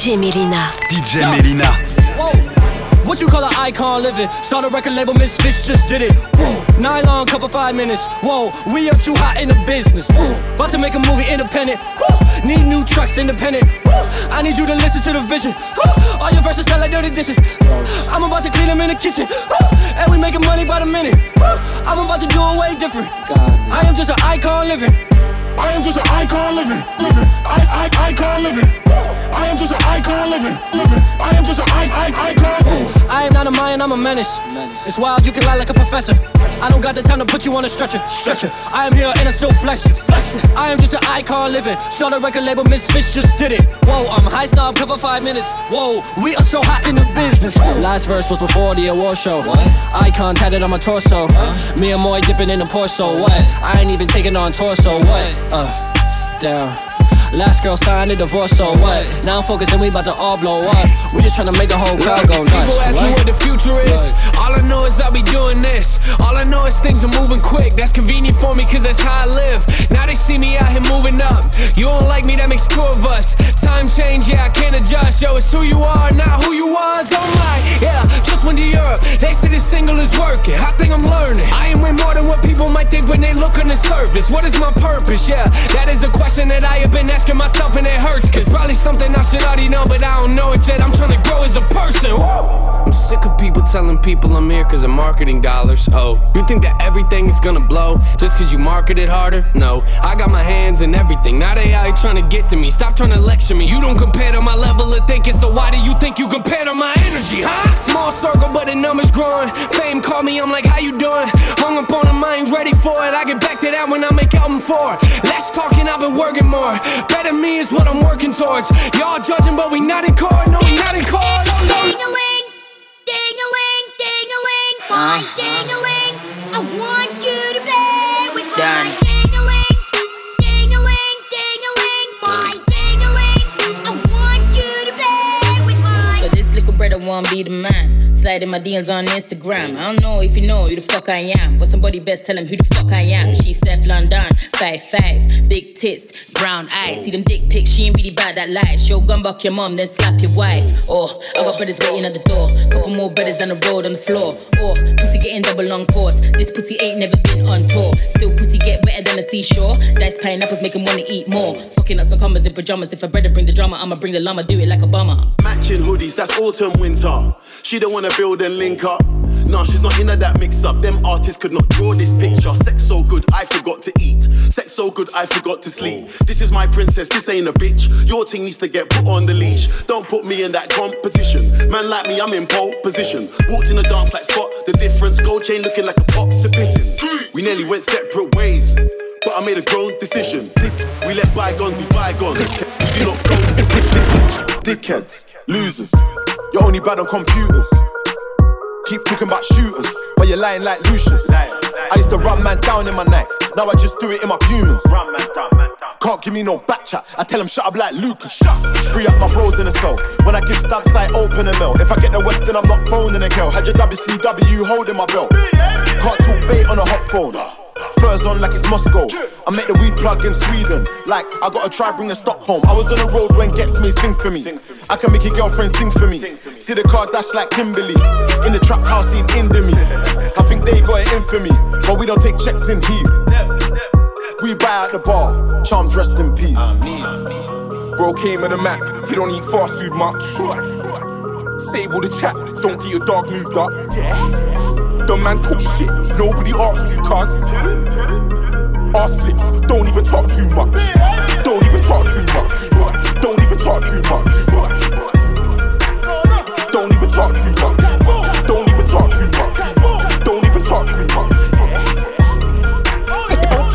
DJ Melyna. DJ Melyna. What you call an icon living? Start a record label, miss, Misfits just did it. Whoa. Nylon cover five minutes. Whoa, we up too hot in the business. Whoa. About to make a movie independent. Whoa. Need new trucks independent. Whoa. I need you to listen to the vision. Whoa. All your verses sound like dirty dishes. I'm about to clean them in the kitchen. And we making money by the minute. I'm about to do it way different. God, I am just an icon living. I am just an icon living, living. I, I, icon living. I am just an icon living, living. I am just an I, I, icon. I am not a Mayan, I'm a menace. It's wild, you can lie like a professor. I don't got the time to put you on a stretcher, stretcher. I am here and I'm still flexing. I am just an icon living. Start a record label, Misfits just did it. Whoa, I'm high snob, cover five minutes. Whoa, we are so hot in the business. Last verse was before the award show. What? Icon tatted on my torso. Huh? Me and Moy dipping in the Porto. What? I ain't even taking on torso. What? Uh, down. Last girl signed a divorce, so what? Now I'm focused and we about to all blow up. We just trying to make the whole crowd go nuts. People ask me what the future is. All I know is I'll be doing this. All I know is things are moving quick. That's convenient for me, cause that's how I live. Now they see me out here moving up. You don't like me, that makes two of us. Time change, yeah, I can't adjust. Yo, it's who you are, not who you was. Oh my, yeah, just went to Europe. They say this single is working. I think I'm learning. I am way more than what people might think when they look on the surface. What is my purpose? Yeah, that is a question that I have been asking myself and it hurts. Cause probably something I should already know, but I don't know it yet. I'm trying to grow as a person. I'm sick of people telling people I'm here cause of marketing dollars. Oh, you think that everything is gonna blow just cause you market it harder? No, I got my hands in everything. Now they trying to get to me. Stop trying to lecture me. You don't compare to my level of thinking, so why do you think you compare to my energy, huh? Small circle, but the numbers growing. Fame call me, I'm like, how you doing? Hung up on them, I ain't ready for it. I get back to that when I make album four. Less talking, I've been working more. Better me is what I'm working towards. Y'all judging, but we not in court. No, we not in court. No, no. Ding a ling, ding a ling, ding a ling, boy, uh-huh. ding a ling. I want you to play with my ding a ling, ding a ling, ding a ling, boy, ding a ling. I want you to play with my. So this little brother won't be the man. Sliding my DMs on Instagram. I don't know if you know who the fuck I am, but somebody best tell him who the fuck I am. She's Steph London, five five, big tits, brown eyes. See them dick pics, she ain't really bad that life. Show gun buck your mom, then slap your wife. Or oh, I got brothers waiting at the door, couple more brothers down the road on the floor. Or oh, pussy getting double long course. This pussy ain't never been on tour. Still pussy get wetter than a seashore. Dice pineapples make him wanna eat more. Fucking up some commas in pajamas. If a brother bring the drama, I'ma bring the llama. Do it like a bummer. Matching hoodies, that's autumn winter. She don't wanna build and link up. Nah, she's not into that mix up. Them artists could not draw this picture. Sex so good, I forgot to eat. Sex so good, I forgot to sleep. This is my princess, this ain't a bitch. Your thing needs to get put on the leash. Don't put me in that competition. Man like me, I'm in pole position. Walked in the dance like Spot. The difference, gold chain looking like a pop to pissing. We nearly went separate ways. But I made a grown decision. We let bygones be bygones. We do not go to Dickheads, losers. You're only bad on computers. Keep talking about shooters, but you're lying like Lucius. I used to run man down in my necks, now I just do it in my Pumas. Can't give me no back chat. I tell him shut up like Lucas. Shut. Free up my bros in the cell. When I give stamps, I open a mill. If I get the West, then I'm not phoning a girl. Had your WCW holding my belt. Can't talk bait on a hot phone. Furs on like it's Moscow. I make the weed plug in Sweden. Like, I gotta try bring the stock home. I was on the road when Gets Me sing for me. I can make your girlfriend sing for me. See the car dash like Kimberly. In the trap house in Indomie. I think they got it in for me. But we don't take checks in Heath. We buy at the bar. Charms rest in peace. Bro came in a Mac, he don't eat fast food much. Save all the chat, don't get your dog moved up. Yeah. The man talk shit, nobody asks you, cuz. Ass flips, don't even talk too much. Don't even talk too much. Don't even talk too much. Don't even talk too much. Don't even talk too much. Don't even talk too much.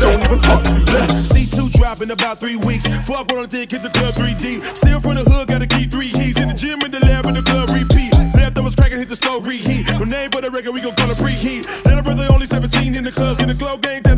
Don't even talk too much. C2 drop in about three weeks. Fuck on a dick, hit the club 3D. Still from the hood, got a key three keys. In the gym, in the lab, in the club, repeat. Leftovers cracking, hit the slow reheat. No name for the record, we gon' call preheat. Little brother only 17 in the clubs, in the club game, tell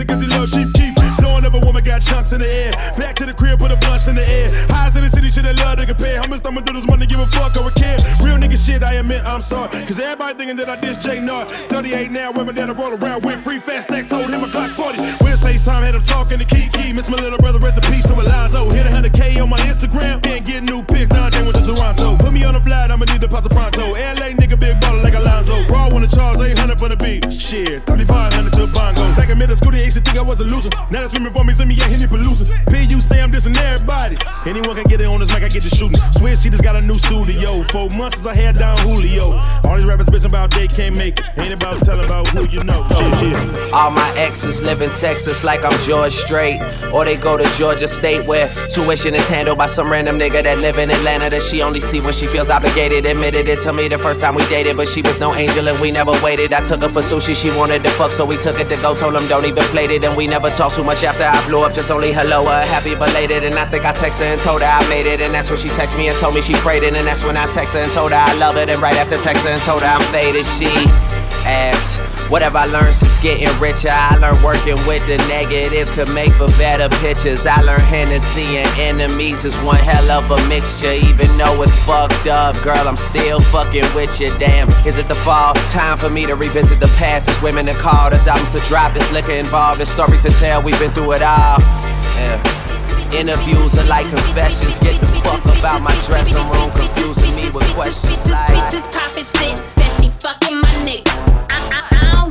got chunks in the air. Back to the crib, put a blunts in the air. Highs in the city, shit I love to compare. How much I'ma do this money, give a fuck, I would care. Real nigga shit, I admit I'm sorry. Cause everybody thinking that I diss J Nard. 38 now, women that I roll around with. Free fast stacks, hold him a clock 40. Where's FaceTime, had him talking to Kiki. Miss my little brother, rest in peace to Alonzo. Hit a 100K on my Instagram, and get new pics. Don J went to Toronto. Put me on the flight, I'ma need to pop the pronto. LA nigga, big baller like Alonzo. Raw wanna charge 800 for the beat. Shit, 3500 to Bongo. Back in middle school, they used to think I was a loser. Now they swimming for me, send me a Henny Palooza. P.U. say I'm dissing everybody. Anyone can get it on this mic, I get to shooting. Switch, she just got a new studio. Four months since I had down Julio. All these rappers bitching about they can't make it. Ain't about telling about who you know. Shit, All my exes live in Texas like I'm George Strait. Or they go to Georgia State where tuition is handled by some random nigga that live in Atlanta that she only see when she feels obligated. Admitted it to me the first time we dated, but she was no angel and we never waited. I took her for sushi, she wanted to fuck, so we took it to go. Told him don't even play it, and we never talked too much after I blew up. Just only hello, uh, happy belated. And I think I texted and told her I made it. And that's when she texted me and told me she prayed it. And that's when I texted her and told her I love it. And right after texting and told her I'm faded, she asked. What have I learned since getting richer? I learned working with the negatives to make for better pictures. I learned Hennessy and enemies is one hell of a mixture. Even though it's fucked up, girl, I'm still fucking with you. Damn, is it the fall? Time for me to revisit the past. It's women that called us albums to drop. There's liquor involved. There's stories to tell. We've been through it all. Yeah. Interviews are like confessions. Get the fuck about my dressing room, confusing me with questions like. bitches poppin' shit, said she fucking my nigga.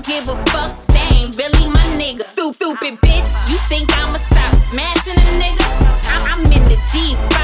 Give a fuck, they ain't really my nigga. Stu- stupid bitch, you think I'ma stop smashing a nigga? I, I'm in the G5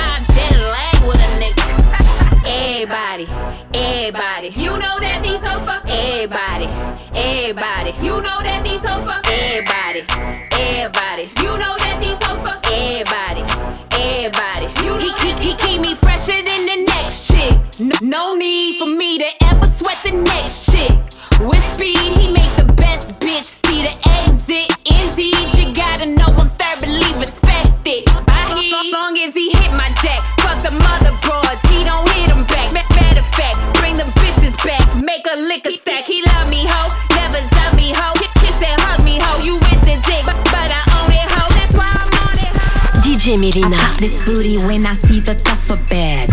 liquor stack. He love me, ho. Never tell me, ho. Kiss kiss and hug me, ho. You with the dick, but, but I own it, ho. That's why I'm on it, ho. DJ Melyna. I pop this booty when I see the duffel bag.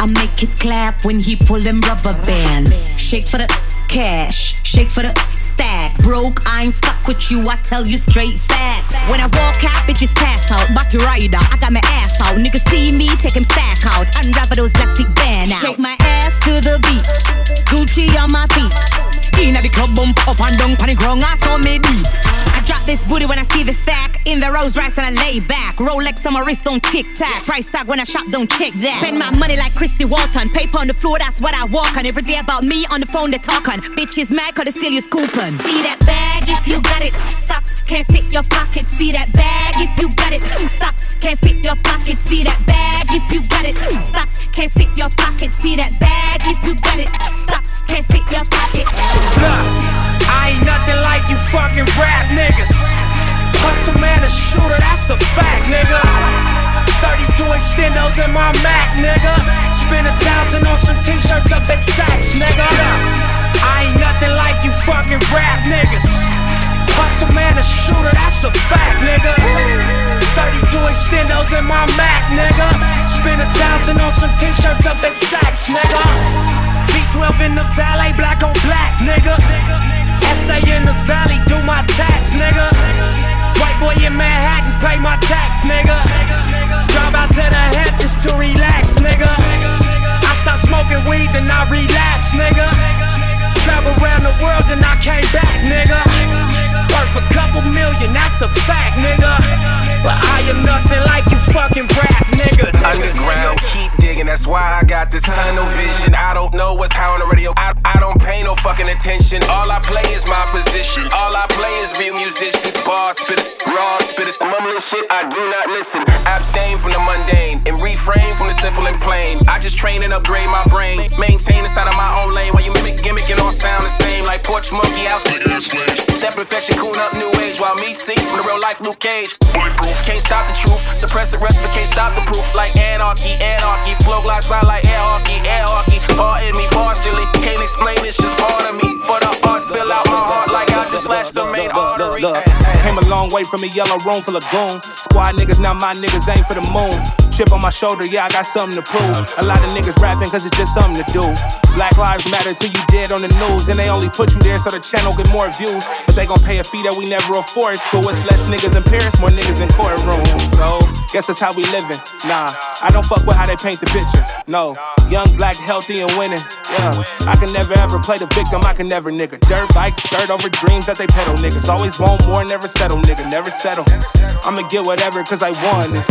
I make it clap when he pull them rubber bands. Shake for the cash, shake for the stack. Broke, I ain't fuck with you, I tell you straight facts. When I walk out, bitches pass out. Bucky rider, I got my ass out. Niggas see me, take him stack out. Unravel those plastic band out. Shake my ass to the beat. Gucci on my feet. Inna the club, bump up and down, panic wrong, I saw me beat. Drop this booty when I see the stack in the Rolls Royce and I lay back. Rolex on my wrist, don't tick tack. Price tag when I shop, don't check that. Spend my money like Christy Walton. Paper on the floor, that's what I walk on. Every day about me on the phone, they talk on. Bitches mad cause they steal your coupon. See that bag if you got it. Stocks can't fit your pocket. See that bag if you got it. Stocks can't fit your pocket. See that bag if you got it. Stocks can't fit your pocket. See that bag if you got it. Stocks can't fit your pocket. Look, I ain't nothing like you fucking rap niggas. Hustle man, a shooter, that's a fact, nigga. 32 extendos in my Mac, nigga. Spend a thousand on some t-shirts up at Saks, nigga. I ain't nothing like you fucking rap niggas. Hustle man, a shooter, that's a fact, nigga. 32 extendos in my Mac, nigga. Spend a thousand on some t-shirts up at Saks, nigga. V12 in the valet, black on black, nigga. SA in the valley, do my tax, nigga. White boy in Manhattan, pay my tax, nigga. Drive out to the head to relax, nigga. I stopped smoking weed, then I relapsed, nigga. Travel around the world, then I came back, nigga. Worth a couple million, that's a fact, nigga. But I am nothing like you fucking rap, nigga. Underground, keep digging, that's why I got this tunnel vision. I don't know what's how on the radio. I, I don't pay no fucking attention. All I play is my position. All I play is real musicians, bar spitters, raw spitters, mumbling shit. I do not listen. Abstain from the mundane and refrain from the simple and plain. I just train and upgrade my brain. Maintain inside of my own lane while you mimic, gimmick, and all sound the same. Like porch monkey house. Step infection, coon up new age while me see from the real life Luke Cage. Bulletproof, can't stop the truth. Suppress the rest, but can't stop the proof. Like anarchy, anarchy. Flow glides by like air hockey, air hockey. Part in me, partially. Can't explain, it's just part of me. For the art, spill out my heart like I just slashed the main artery. Came a long way from a yellow room full of goon. Squad niggas, now my niggas aim for the moon. Chip on my shoulder, yeah, I got something to prove. A lot of niggas rapping cause it's just something to do. Black lives matter till you dead on the news. And they only put you there so the channel get more views. But they gon' pay a fee that we never afford. So it's less niggas in Paris, more niggas in courtrooms. So, guess that's how we living. Nah, I don't fuck with how they paint the picture. No, young, black, healthy, and winning. Yeah, I can never ever play the victim. I can never nigga. Dirt bike, skirt over dreams that they pedal. Niggas always want more, never settle, nigga. Never settle. I'ma get whatever cause I want it.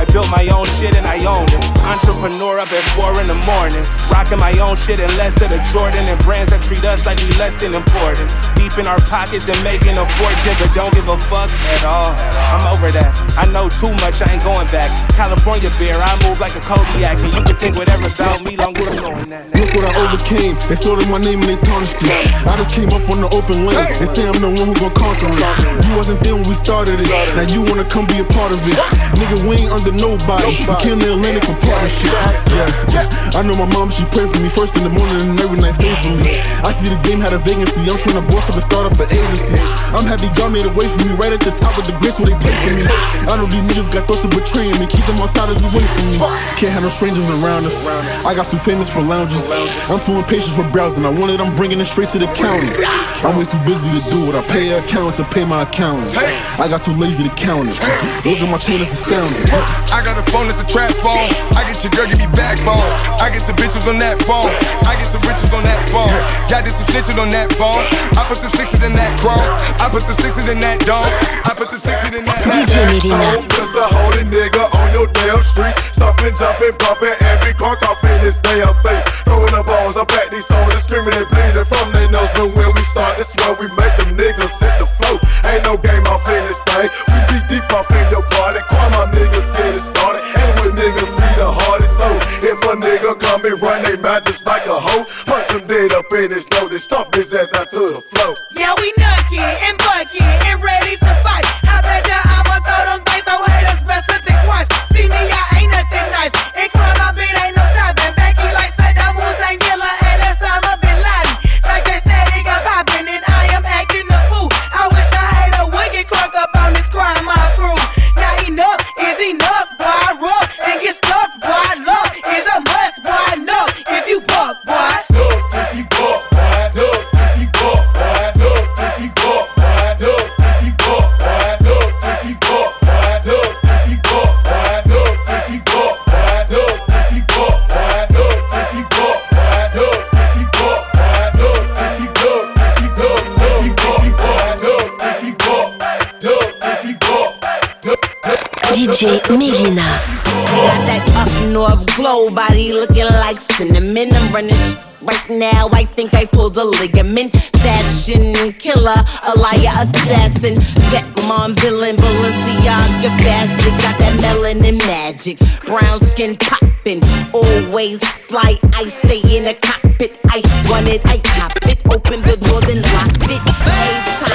I built my own shit and I own it. Entrepreneur up at four in the morning. Rocking my own shit and less of the Jordan and brands that treat us like we less than important. Deep in our pockets and making a fortune, but don't give a fuck at all. I'm over that. I know too much, I ain't going back. California beer, I move like a Kodiak. And you can think whatever about me, long with knowing that. Look what I overcame. They sorted my name and they tarnished it. I just came up on the open lane. They say I'm the one who gon' conquer it. You wasn't there when we started it. Now you wanna come be a part of it. Nigga, we ain't under nobody. We killing the Atlantic for partnership. Yeah, yeah. I know my mom, she pray for me first in the morning and every night faithfully. I see the game had a vacancy. I'm trying to boss up and start up an agency. I'm happy God made a way for me right at the top of the grits where they play for me. I know these niggas got thoughts of betraying me. Keep them outsiders away from me. Can't have no strangers around us. I got too famous for lounges. I'm too impatient for browsing. I wanted, I'm bringing it straight to the county. I'm way too busy to do it. I pay an accountant to pay my accountant. I got too lazy to count it. Look at my chain, it's astounding. I got a phone that's a trap phone. I get your girl, give me backbone. I get some bitches on that phone. I get some riches on that phone. Y'all did some snitching on that phone. I put some sixes in that chrome. I put some sixes in that dome. I put some sixes in that. DJ Melyna. Oh, just a holy nigga on your damn street. Stomping, jumping, bumping every car off in this damn thing. Throwing the balls up at these soldiers, screaming and bleeding from their nose. But when we start, this where we make them niggas hit the flow. Ain't no game off in this thing. We be deep off in your party. Call my niggas get it started. And with niggas be the hardest. So if a nigga come and run they mouth just like a hoe, punch him dead up in his nose and stomp his ass out to the floor. Yeah, we nucky and bucky and ready to DJ Melyna. Got that up north glow body looking like cinnamon. I'm running sh- right now. I think I pulled a ligament. Fashion killer, a liar assassin. Vet mom villain, Balenciaga bastard. Got that melanin magic. Brown skin poppin'. Always fly. I stay in the cockpit. I run it, I cop it. Open the door, then lock it. Every time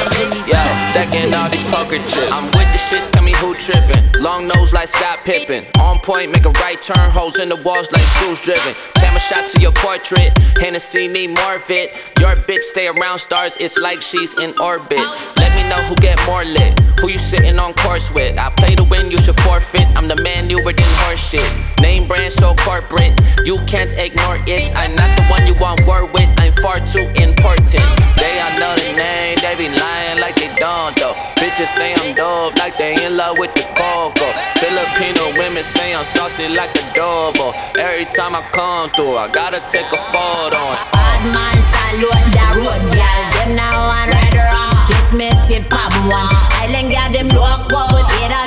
stacking all these poker chips. I'm with the shits, tell me who trippin'. Long nose like Scott Pippen. On point, make a right turn, holes in the walls like screws driven. Camera shots to your portrait. Hennessy need more of it. Your bitch stay around stars, it's like she's in orbit. Let me know who get more lit. Who you sitting on course with? I play to win, you should forfeit. I'm the man newer than horse shit. Name brand so corporate, you can't ignore it. I'm not the one you want war with, I'm far too important. They all know the name, they be lying like they don't though. Bitches say I'm dope, like they in love with the coco. Filipino women say I'm saucy like a adobo. Every time I come through, I gotta take a photo. Bad man salute the road. Them now around. Kiss me tip pop one. Island them loco. In a.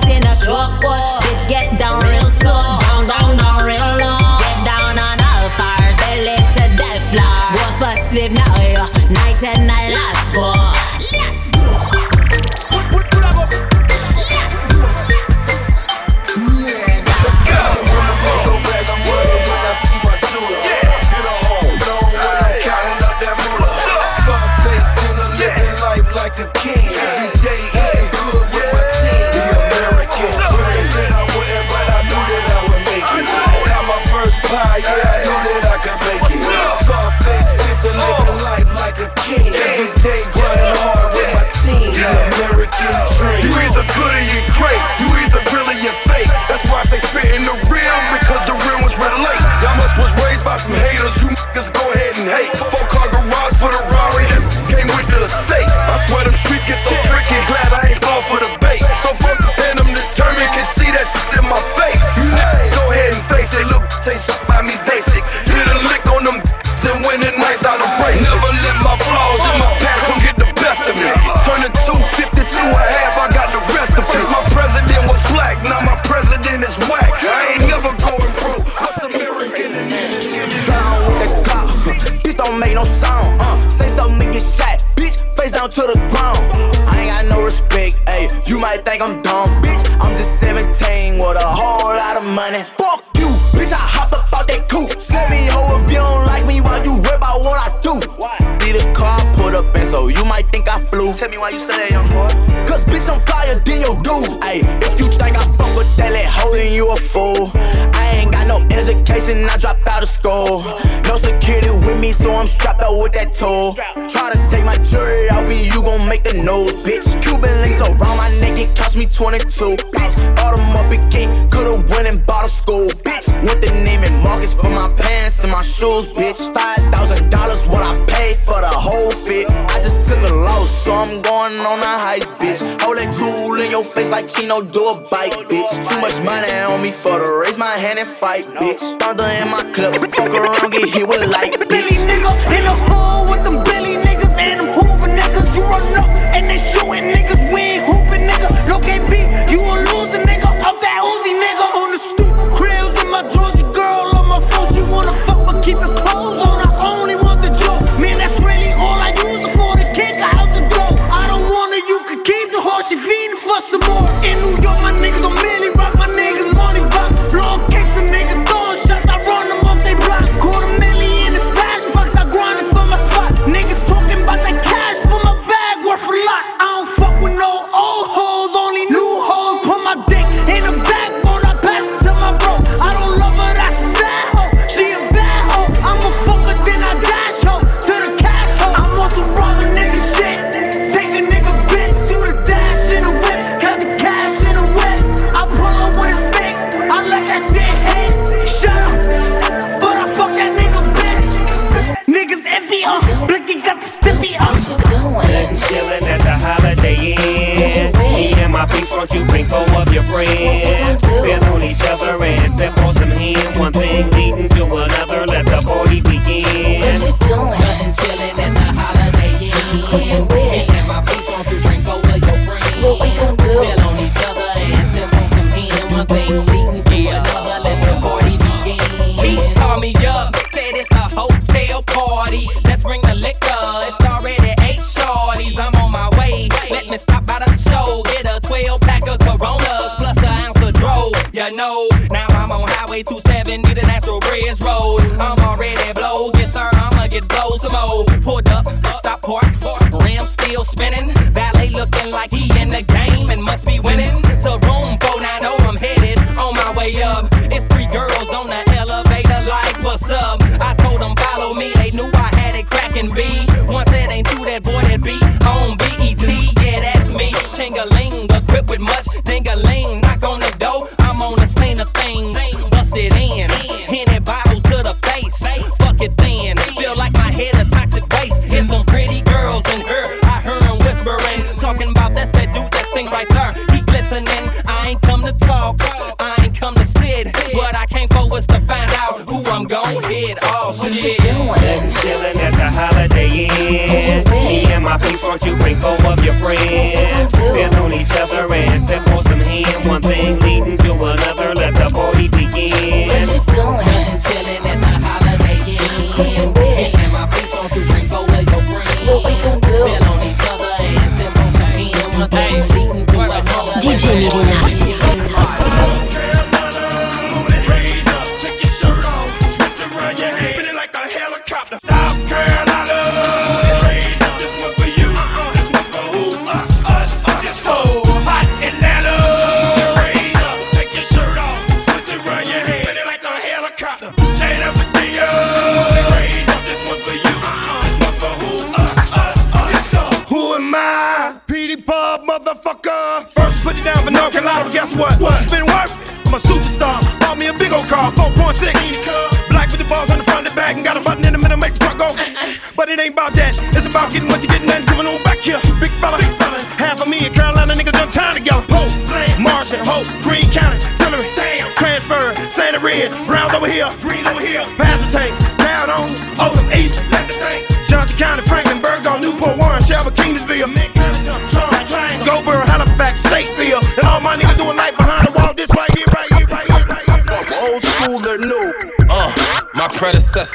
Bitch get down real slow. Down, down, down real low. Get down on all fires. Belly to the floor. Go for sleep now, yo. Night and night, old, bitch. Cuban links around my neck, it cost me 22, bitch. Automobile kit, coulda went and bought a school, bitch. with the name and markets for my pants and my shoes, bitch. $5,000 what I paid for the whole fit. I just took a loss, so I'm going on a heist, bitch. Hold that tool in your face like Chino do a bike, bitch. Too much money on me for to raise my hand and fight, bitch. Thunder in my clip, fuck around, get hit with light, fiending for some more. In New York, my niggas don't really. one thing. way need a natural Bridge Road. I'm already blow, get third, I'ma get blow some more. Pulled up, stop park, rim still spinning, ballet looking like he in the game.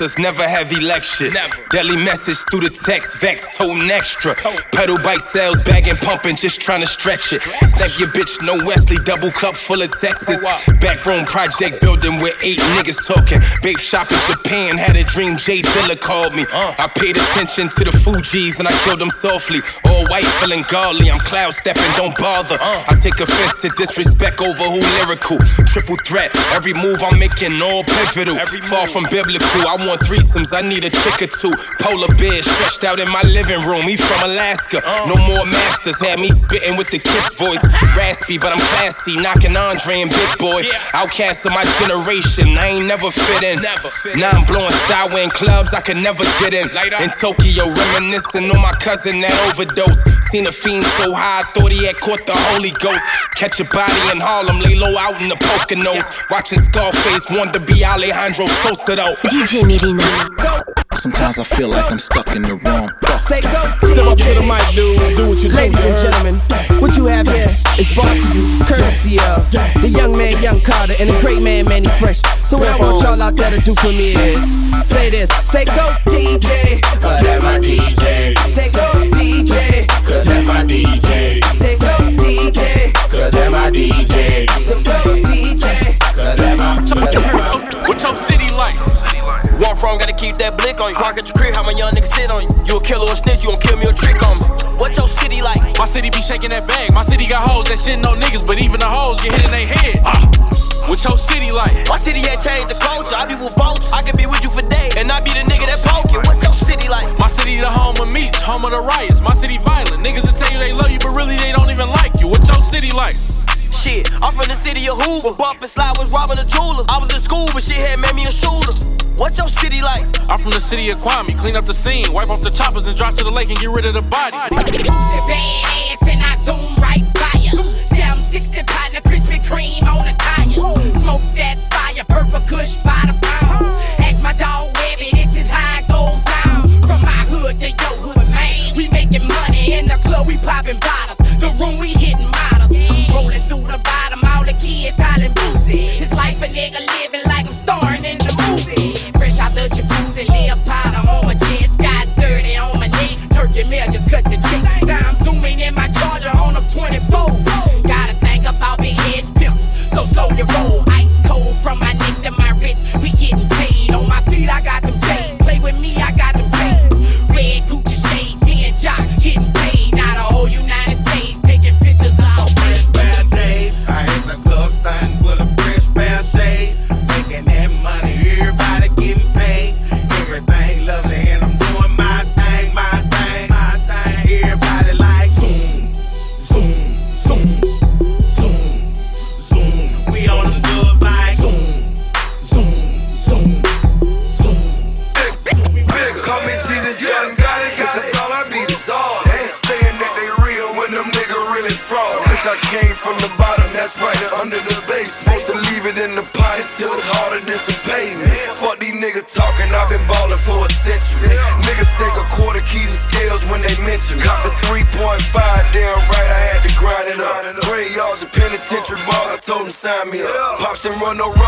Predecessors never have election. Deadly message through the text, vex, toting extra. Pedal bike sales, bagging, pumping, just trying to stretch it. Snap your bitch, no Wesley, double cup full of Texas. Backroom project building with eight niggas talking. Babe shop in Japan, had a dream, J Dilla called me. I paid attention to the Fugees and I killed them softly. All white, feeling godly, I'm cloud stepping, don't bother. I take offense to disrespect over who lyrical. Triple threat, every move I'm making all pivotal. Far from biblical, I want threesomes, I need a chick or two. Polar bear stretched out in my living room, he from Alaska. No more masters, had me spitting with the kiss voice. Raspy, but I'm classy, knocking Andre and Big Boi. Outcast of my generation, I ain't never fit in. Now I'm blowing sour in clubs I could never get in. In Tokyo, reminiscing on my cousin that overdose. Seen a fiend so high, I thought he had caught the Holy Ghost. Catch a body in Harlem, lay low out in the Poconos. Watching Scarface, want to be Alejandro Sosa though. DJ Melyna. Sometimes I feel like I'm stuck in the wrong Say go. Step up to the mic, dude. Do what you do. Ladies and gentlemen, what you have here is brought to you courtesy of the young man, Young Carter, and the great man, Mannie Fresh. So what I want y'all out there to do for me is say this. Say go, DJ. Cause that's my DJ. Say go, DJ. Cause that's my DJ. Say go, DJ. Cause that's my DJ. So go, DJ. Cause that's my, cause that's my. What your city like? Walk from, gotta keep that blick on you. Park at your crib, how my young niggas sit on you. You a killer or a snitch, you gon' kill me or trick on me. What your city like? My city be shaking that bag. My city got hoes that shitting on niggas, but even the hoes get hit in their head. Ah, what your city like? My city had changed the culture. I be with boats. I can be with you for days, and I be the nigga that poke you. What your city like? My city the home of meats, home of the riots. My city violent. Niggas will tell you they love you, but really they don't even like you. What your city like? Shit, I'm from the city of Hoover. Bump and slide was robbing a jeweler. I was in school, but shit had made me a shooter. What your city like? I'm from the city of Kwame. Clean up the scene, wipe off the choppers, then drop to the lake and get rid of the body. Badass and I zoom right by ya. 760 partner, Krispy Kreme on the tire. Smoke that fire, purple kush by the pound. Ask my dog Webby, this is how it goes down. From my hood to your hood, man. We making money in the club, we popping bottles. The room we hitting models. Through the bottom, all the kids hollering boozy. It's life a nigga living like I'm starring in Run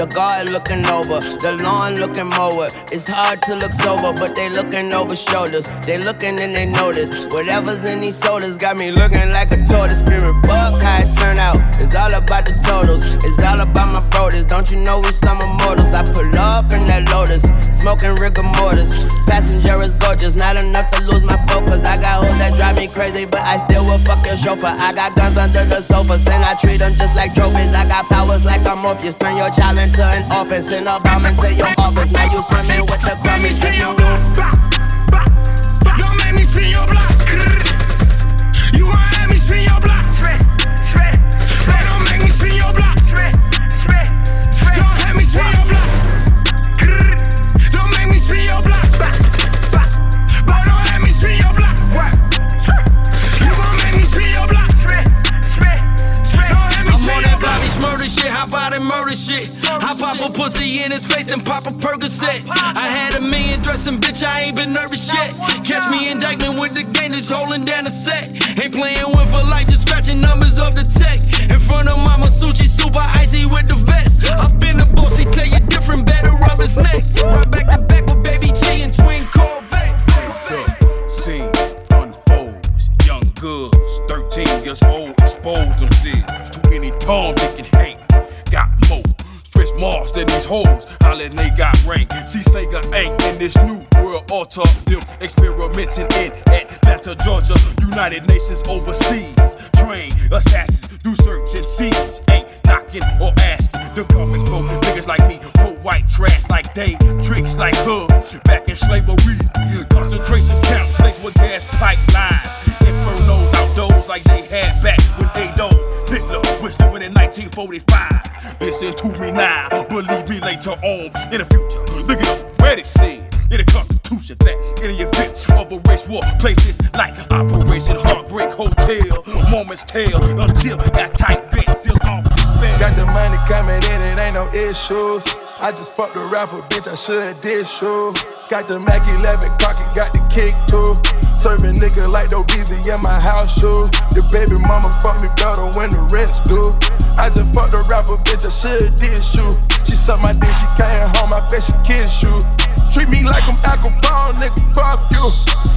The guard looking over. The lawn looking mower. It's hard to look sober, but they looking over shoulders. They looking and they notice. Whatever's in these sodas got me looking like a tortoise. Screaming, fuck how it turn out. It's all about the totals. It's all about my brothers. Don't you know we some immortals? I pull up in that Lotus, smoking rigor mortis. Passenger is gorgeous, not enough to lose my focus. I got hoes that drive me crazy, but I still will fuck your chauffeur. I got guns under the sofas, and I treat them just like trophies. I got powers like a Morpheus. Turn your child into an office, and a bomb into your office. Now you swimming with the crummies. And bitch, I ain't been nervous yet. Catch me indictment with the gang just holding down the set. Ain't playing with for life, just scratching numbers off the tech. In front of Mama Sushi, super icy with the vest. I've been a bossy, tell you different, better rub his neck. Right back to back with Baby G and twin Corvettes. The scene unfolds. Young goods, 13 years old, exposed themselves. Too many Tom, Dick, and. Marks than these hoes, holla they got rank. See Sega ain't in this new world altar. Them experimenting in Atlanta, Georgia. United Nations overseas. Train assassins, do search and seize. Ain't knocking or asking. They're coming for niggas like me. Pro white trash like they, tricks like her. Back in slavery. Concentration camps laced with gas pipelines. Infernos outdoors like they had back when they don't. Was in 1945. Listen to me now, believe me later on in the future. Look at where it said in the Constitution that in the event of a race war, places like Operation Heartbreak Hotel, moments tell until that tight vent seal off despair. Got the money coming in, it ain't no issues. I just fucked a rapper, bitch, I should've did shoe. Got the Mac 11 cocky, got the kick too. Serving nigga like no busy in my house shoe. The baby mama fuck me better when the rest do. I just fucked a rapper, bitch, I should did shoe. She suck my dick, she came home, I bet she kiss you. Treat me like I'm alcohol, nigga, fuck you.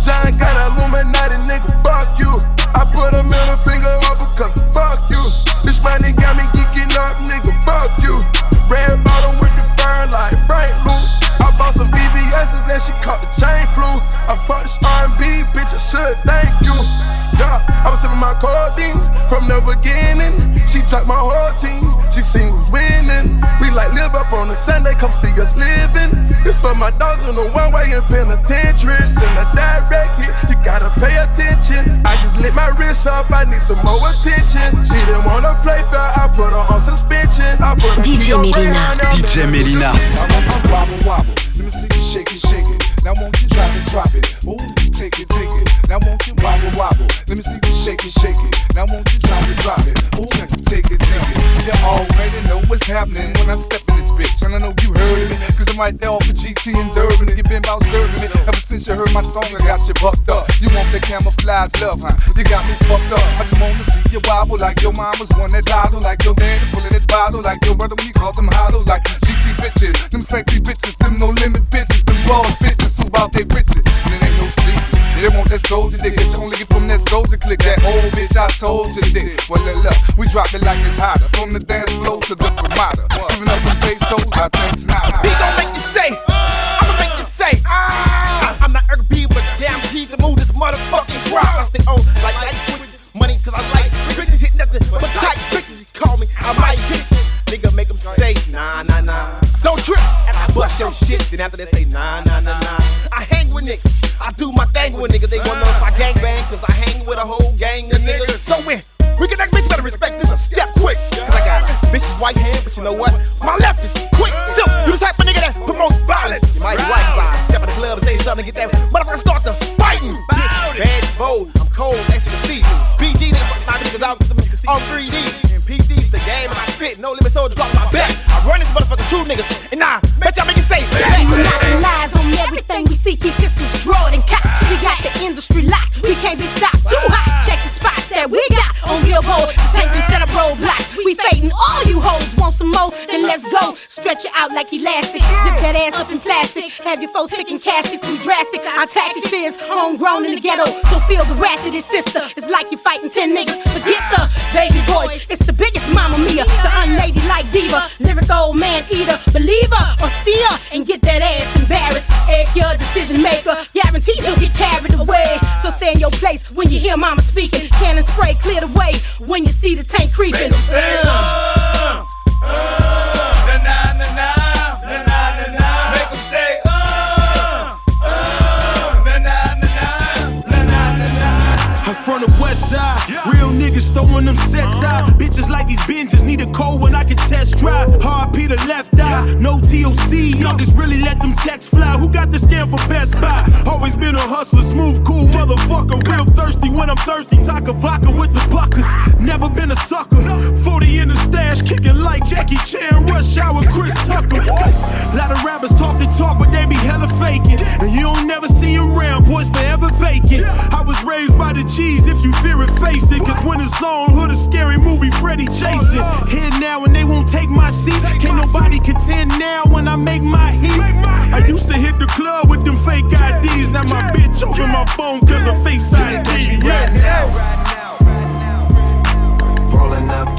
John got Illuminati, nigga, fuck you. I put a middle finger up because fuck you. This money got me geeking up, nigga, fuck you. My codeine from the beginning. She took my whole team, she seen who's winning. We like live up on a Sunday, come see us living. This for my dogs in the one way in penitentiary. Send a direct hit, you gotta pay attention. I just lit my wrist up, I need some more attention. She didn't wanna play fair, I put her on suspension. I put her DJ Melyna. DJ Melyna. Wobble, wobble. Let me see you shake it, shake it. Now won't you drop it, drop it? Ooh, take it, take it. Now won't you wobble, wobble? Let me see you shake it, shake it. Now won't you drop it, drop it? Ooh, take it, take it. You already know what's happening when I step in this bitch. And I know you heard me, cause I'm right there off of GT and Durban. And you been about serving me. Ever since you heard my song, I got you bucked up. You want the camouflage love, huh? You got me fucked up. I just wanna see you wobble like your mama's one that dialed like your daddy full of that bottle, like your brother when you call them hollows, like GT bitches, them sexy bitches, them no limit bitches, them boss bitches who out they riches, and it ain't no secret. They want that soldier dick, you only get from that soldier click. That old bitch I told you dick. Well, look, look, we drop it like it's hotter, from the dance floor to the Ramada. Giving up them pesos, I think's not. He gon' make you say, I'ma make you say, ah. I'm not Erg B, but damn G to move this motherfucking crowd. I stay on like ice with money, cause I like bitches hit nothing but tight bitches. Call me, I might hit you. Nigga make them say, nah, nah, nah. Don't trip, bust your shit. Then after they say, nah, nah, nah, nah. I hang with niggas, I do my thing with niggas. They wanna know if I gang bang, cause I hang with a whole gang of niggas. So when act, bitch, better respect this a step quick. Cause I got a bitch's right hand, but you know what? My left is quick. So you the type of nigga that promotes violence. You might be right, I step in the club and say something, get that motherfucker start to fighting. Bad, bold, I'm cold, the season. BG, they fuck my niggas out on 3D. And PC's the game, and I spit, no limit soldier drop my back. I run this motherfucker true niggas, and nah, what y'all make it say? Not lies on everything we see. Keep pistols drawn and cocked. We got the industry locked. We can't be stopped. Too hot. Check the spots that we got on Billboard. Take them set up roadblocks. We fading all you hoes. Want some more? Then let's go stretch it out like elastic. Zip that ass up in plastic. Have your folks picking caskets, we drastic. Our tactics is homegrown in the ghetto. So feel the wrath of this sister. It's like you're fighting ten niggas. Forget the baby voice. It's the biggest mama mia. The unladylike diva. Lyric old man eater. Believer or steer and get that ass embarrassed. Egg your decision maker. Guaranteed you'll get carried away. So stay in your place when you hear mama speaking. Cannon spray, clear the way when you see the tank creeping. Uh. I'm throwing them sets out. Like these Benzes need a cold when I can test drive. Hard P the left eye. No TOC. Youngest really let them texts fly. Who got the scam for Best Buy? Always been a hustler. Smooth, cool motherfucker. Real thirsty when I'm thirsty. Taka vodka with the buckers. Never been a sucker. 40 in the stash. Kicking like Jackie Chan. Rush hour Chris Tucker. Lot of rappers talk the talk, but they be hella faking. And you don't never see them round. Boys forever vacant. I was raised by the G's. If you fear it, face it. Cause when it's on, hood a scary movie, Freddy Jason. Here now and they won't take my seat. Can't nobody contend now when I make my heat. I used to hit the club with them fake IDs. Now my bitch open my phone cause of face ID. Yeah. Rolling up,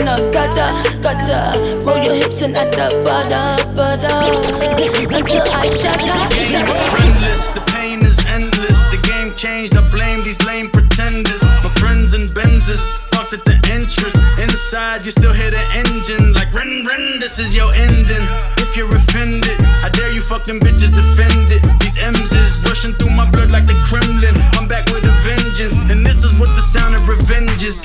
We the gutter, gutter. Roll your hips and add the butter, butter. Until I shatter, shatter. friendless, the pain is endless. The game changed, I blame these lame pretenders. My friends and Benzes parked at the entrance. Inside, you still hear the engine like ren ren. This is your ending. If you're offended, I dare you fucking bitches defend it. These M's is rushing through my blood like the Kremlin. I'm back with a vengeance, and this is what the sound of revenge is.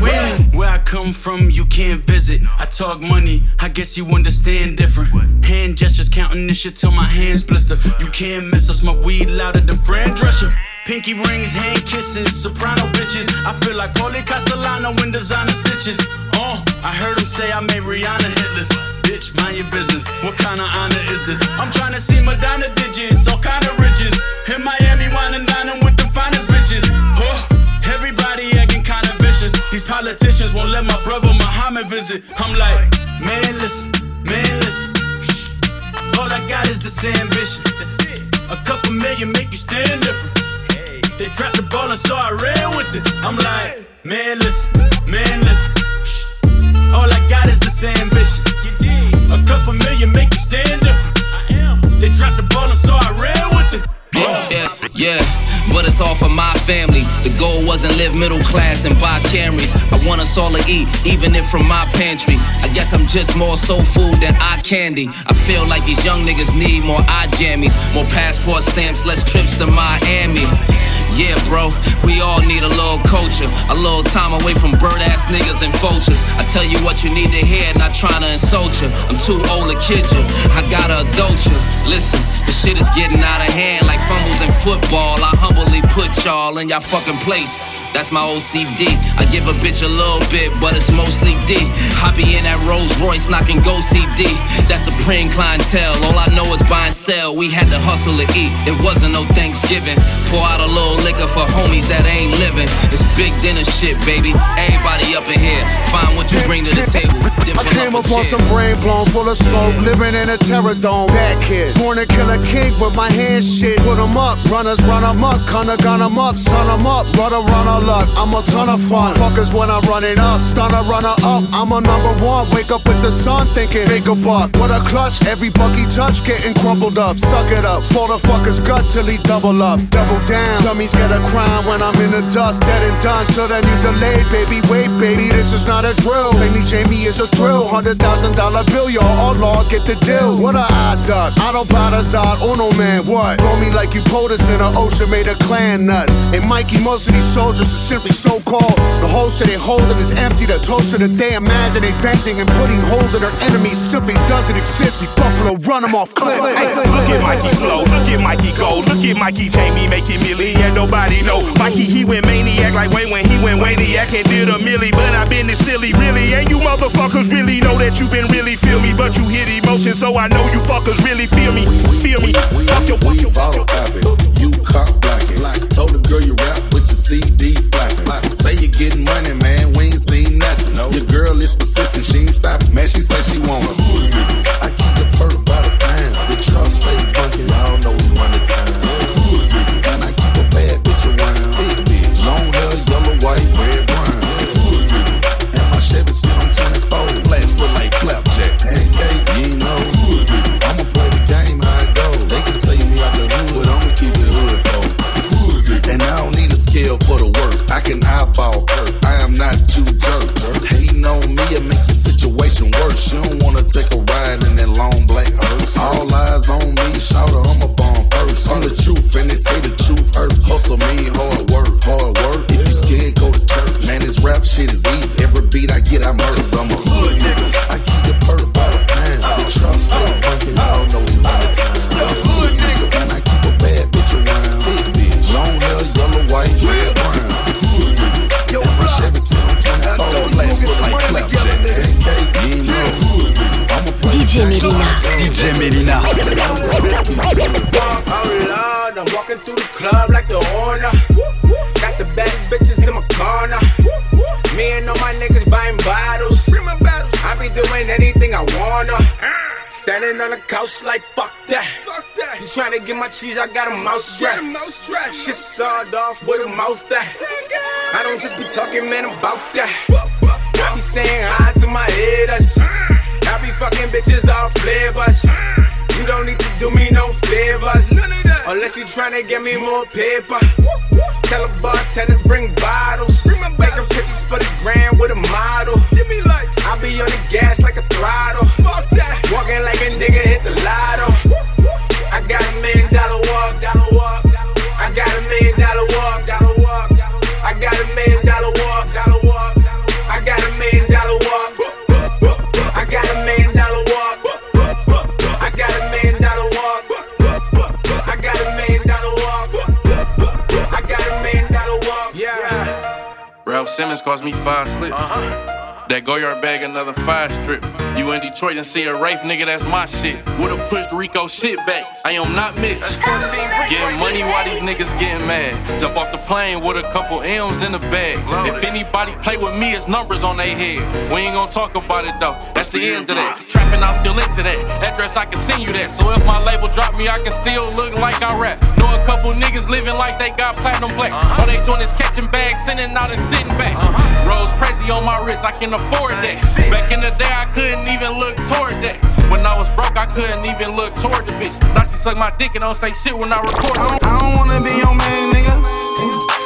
Where I come from, you can't visit. I talk money, I guess you understand different. Hand gestures, counting this shit till my hands blister. You can't miss us, my weed louder than Fran Drescher. Pinky rings, hand kisses, soprano bitches. I feel like Paulie Castellano in designer stitches. Oh, I heard him say I made Rihanna hitless. Bitch, mind your business. What kind of honor is this? I'm trying to see Madonna digits, all kind of riches. In Miami, wine and dining with the finest bitches. Everybody acting kind of vicious. These politicians won't let my brother Muhammad visit. I'm like, man, listen, man, listen. All I got is this ambition. A couple million make you stand different. They dropped the ball and so I ran with it. I'm like, man, listen, man, listen. All I got is this ambition. A couple million make you stand different. They dropped the ball and so I ran with it. Yeah, yeah, but it's all for my family. The goal wasn't live middle class and buy Camrys. I want us all to eat, even if from my pantry. I guess I'm just more soul food than eye candy. I feel like these young niggas need more eye jammies, more passport stamps, less trips to Miami. Yeah, bro, we all need a little culture, a little time away from bird ass niggas and vultures. I tell you what you need to hear, not trying to insult you. I'm too old to kid you, I gotta adult you. Listen, the shit is getting out of hand like fumbles in football. I humbly put y'all in y'all fucking place. That's my OCD. I give a bitch a little bit, but it's mostly D. Be in that Rolls Royce knocking go CD. That's supreme clientele. All I know is buy and sell. We had to hustle to eat. It wasn't no Thanksgiving. Pour out a little liquor for homies that ain't living. It's big dinner shit, baby. Everybody up in here. Find what you bring to the table. Then I came up a chair. some brain blown full of smoke, living in a terror dome. Bad kid, born to kill a king with my hands shit. Put 'em up, runners run 'em up, kinda gun 'em up, son 'em up, brother run luck. I'm a ton of fun. Fuckers when I'm running up, stunner runner up. I'm a number one. Wake up with the sun, thinking make a buck. What a clutch, every bucky touch getting crumpled up. Suck it up, fall the fucker's gut till he double up, double down. Dummies get a crime when I'm in the dust, dead and done. So then you delayed, baby. Wait, baby, this is not a drill. Lately, Jamie is a thrill. Hundred thousand dollar bill, y'all. All law, get the deal. What a odd duck. I don't buy the side. Oh no, man, what? Blow me like you POTUS in an ocean made a clan nut. And Mikey, most of these soldiers are simply so called. The holster they holding is empty. The toaster that they imagine inventing and putting holes in their enemies simply doesn't exist. We Buffalo run them off cliff. Hey, look at Mikey flow, look at Mikey go, look at Mikey Jamie making milli and nobody know. Mikey he went maniac like Wayne when he went Waniac and did a milli, but I been this silly really. And you motherfuckers really know that you been really feel me, but you hit emotion, so I know you fuckers really feel me, feel me. Fuck your, fuck your, fuck your. You cop blacking. Told the girl you rap with your CD flapping. Say you getting money, man. We ain't seen nothing. Your girl is persistent. She ain't stopping, man. She say she want it. Get me more paper. Cost me five slips. Uh-huh. That Goyard bag, another five strip. You in Detroit and see a Rafe, nigga, that's my shit. Would've pushed Rico shit back. I am not Mitch. Getting money while these niggas getting mad. Jump off the plane with a couple M's in the bag. If anybody play with me, it's numbers on their head. We ain't gonna talk about it though. That's the end of that. Trapping, I'm still into that. Address, I can send you that. So if my label drop me, I can still look like I rap. Know a couple niggas living like they got platinum plaques. All they doing is catching bags, sending out and sitting back. Rose Prezi on my wrist, I can afford that. Back in the day, I couldn't even look toward that. When I was broke, I couldn't even look toward the bitch. Now she suck my dick and don't say shit when I record. I don't wanna be your main nigga.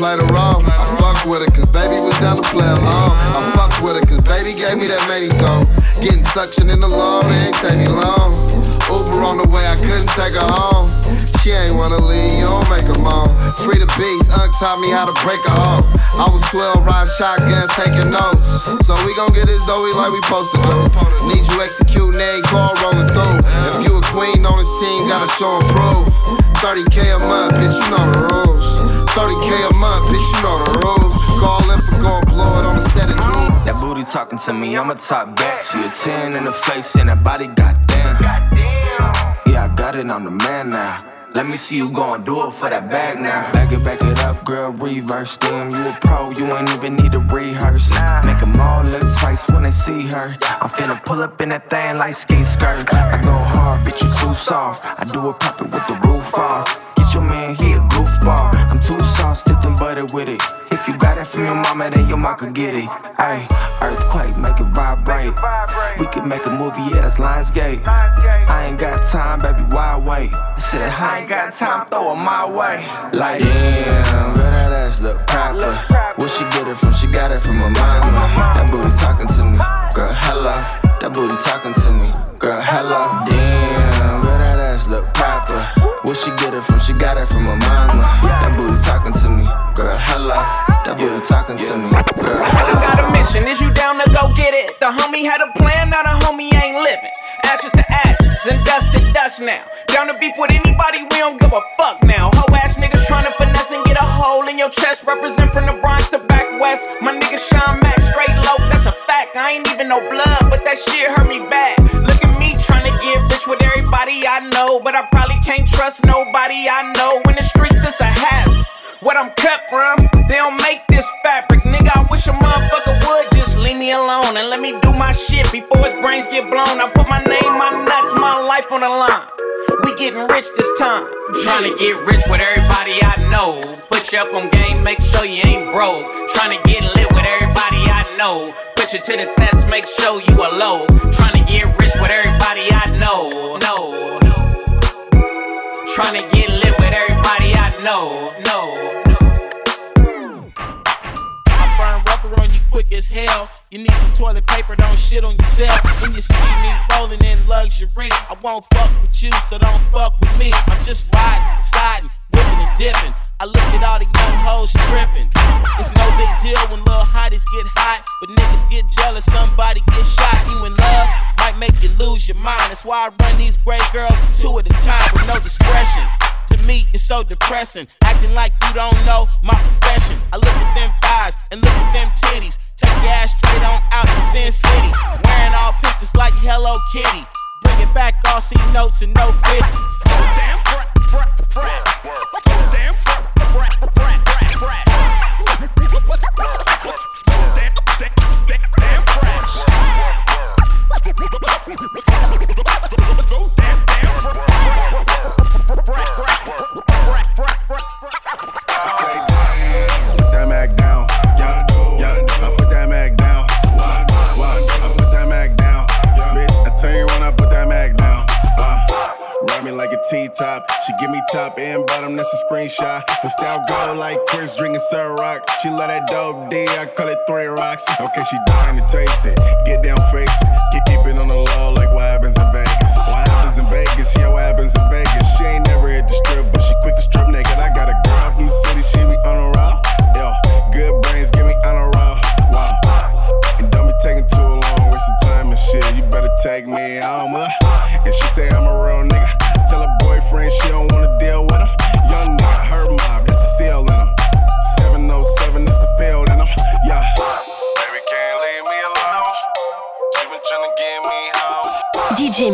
Play the role. I fuck with it, cause baby was down to play along. I fuck with it, cause baby gave me that many though. Getting suction in the law, it ain't take me long. Uber on the way, I couldn't take her home. She ain't wanna leave, you don't make her moan. Free the beast, Unc taught me how to break a hoe. I was 12, riding shotgun, taking notes. So we gon' get this Zoe like we supposed to do. Need you executing every call rolling through. If you a queen on this team, gotta show and prove. 30k a month, bitch, you know the rules. Talking to me, I'm a top back. She a 10 in the face and that body, goddamn. Yeah, I got it, I'm the man now. Let me see you gon' do it for that bag now. Back it, back it up, girl, reverse them. You a pro, you ain't even need to rehearse. Make them all look twice when they see her. I'm finna pull up in that thing like ski skirt. I go hard, bitch, you too soft. I do it proper with the roof off. Get your man, he a goofball. I'm too soft, stiff and butter with it. If you got it from your mama, then your mom could get it. Ayy, earthquake, make it vibrate. We could make a movie, yeah, that's Lionsgate. I ain't got time, baby, why wait? Said I ain't got time, throw it my way. Like, damn, girl, that ass look proper. Where she get it from? She got it from her mama. That booty talking to me, girl, hello. That booty talking to me, girl, hello. Damn, girl, that ass look proper. Where she get it from? She got it from her mama. That booty talking to me, girl, hello. That booty talking to me, girl, I got a mission, is you down to go get it? The homie had a plan, now the homie ain't living. Ashes to ashes and dust to dust now. Down to beef with anybody, we don't give a fuck now. Ho ass niggas trying to finesse and get a hole in your chest. Represent from the Bronx to back west. My nigga Sean Mack straight low, that's a fact. I ain't even no blood, but that shit hurt me bad. Look at me trying to get rich with everybody I know, but I probably can't trust nobody I know. In the streets, it's a hazard. What I'm cut from, they don't make this fabric. Nigga, I wish a motherfucker would just leave me alone and let me do my shit before his brains get blown. I put my name, my nuts, my life on the line. We getting rich this time. Trying to get rich with everybody I know. Put you up on game, make sure you ain't broke. Trying to get lit with everybody I know. Put you to the test, make sure you are low. Trying to get rich with everybody I know. To get lit with everybody I know. No. I burn rubber on you quick as hell. You need some toilet paper, don't shit on yourself. When you see me rolling in luxury, I won't fuck with you, so don't fuck with me. I'm just riding, siding, whipping and dipping. I look at all the young hoes tripping. It's no big deal when little hotties get hot, but niggas get jealous, somebody get shot. You in love might make you lose your mind. That's why I run these great girls two at a time with no discretion. To me, it's so depressing. Acting like you don't know my profession. I look at them thighs and look at them titties. Take your ass straight on out to Sin City. Wearing all pictures like Hello Kitty. Bring it back, all C notes and no 50s. Damn, frat, frat, frat. Damn, frat, frat, frat, T-top. She give me top and bottom, that's a screenshot. But style go like Chris drinking Ciroc. She love that dope D, I call it three rocks. Okay, she dying to taste it. Get down, face it. Keep, keep it on the low like what happens in Vegas. What happens in Vegas? Yeah, what happens in Vegas? She ain't never hit the strip, but she quick to strip naked.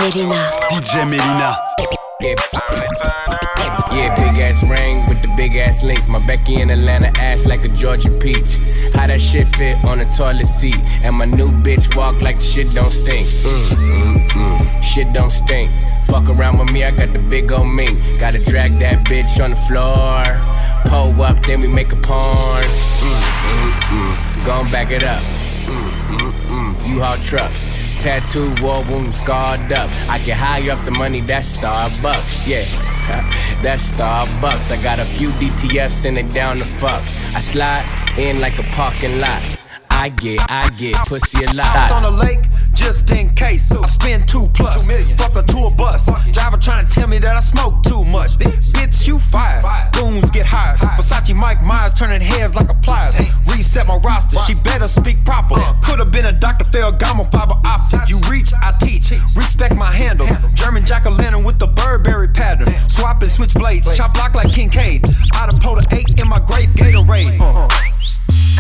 Melyna. DJ Melyna. It's early turn early. Yeah, big ass ring with the big ass links. My Becky in Atlanta ass like a Georgia peach. How that shit fit on the toilet seat. And my new bitch walk like the shit don't stink. Mm, mm, mm. Shit don't stink. Fuck around with me, I got the big old mink. Gotta drag that bitch on the floor. Pull up, then we make a porn. Mm, mm, mm. Gon' back it up. Mm, mm, mm. U-Haul truck. Tattoo, war wound, scarred up. I can hire off the money, that's Starbucks. Yeah, that's Starbucks. I got a few DTFs and it down the fuck. I slide in like a parking lot. I get, I get pussy a lot. on the lake, just in case. I spend two plus. Fuck a tour bus. Driver trying to tell me that I smoke too much. Bitch, you fired. Goons get hired. Versace Mike Myers turning heads like a pliers. Reset my roster. She better speak proper. Could've been a Dr. Ferragamo fiber optic. You reach, I teach. Respect my handles. German jack o' lantern with the Burberry pattern. Swap and switch blades. Chop block like Kincaid. Out pulled Polar 8 in my grape Gatorade.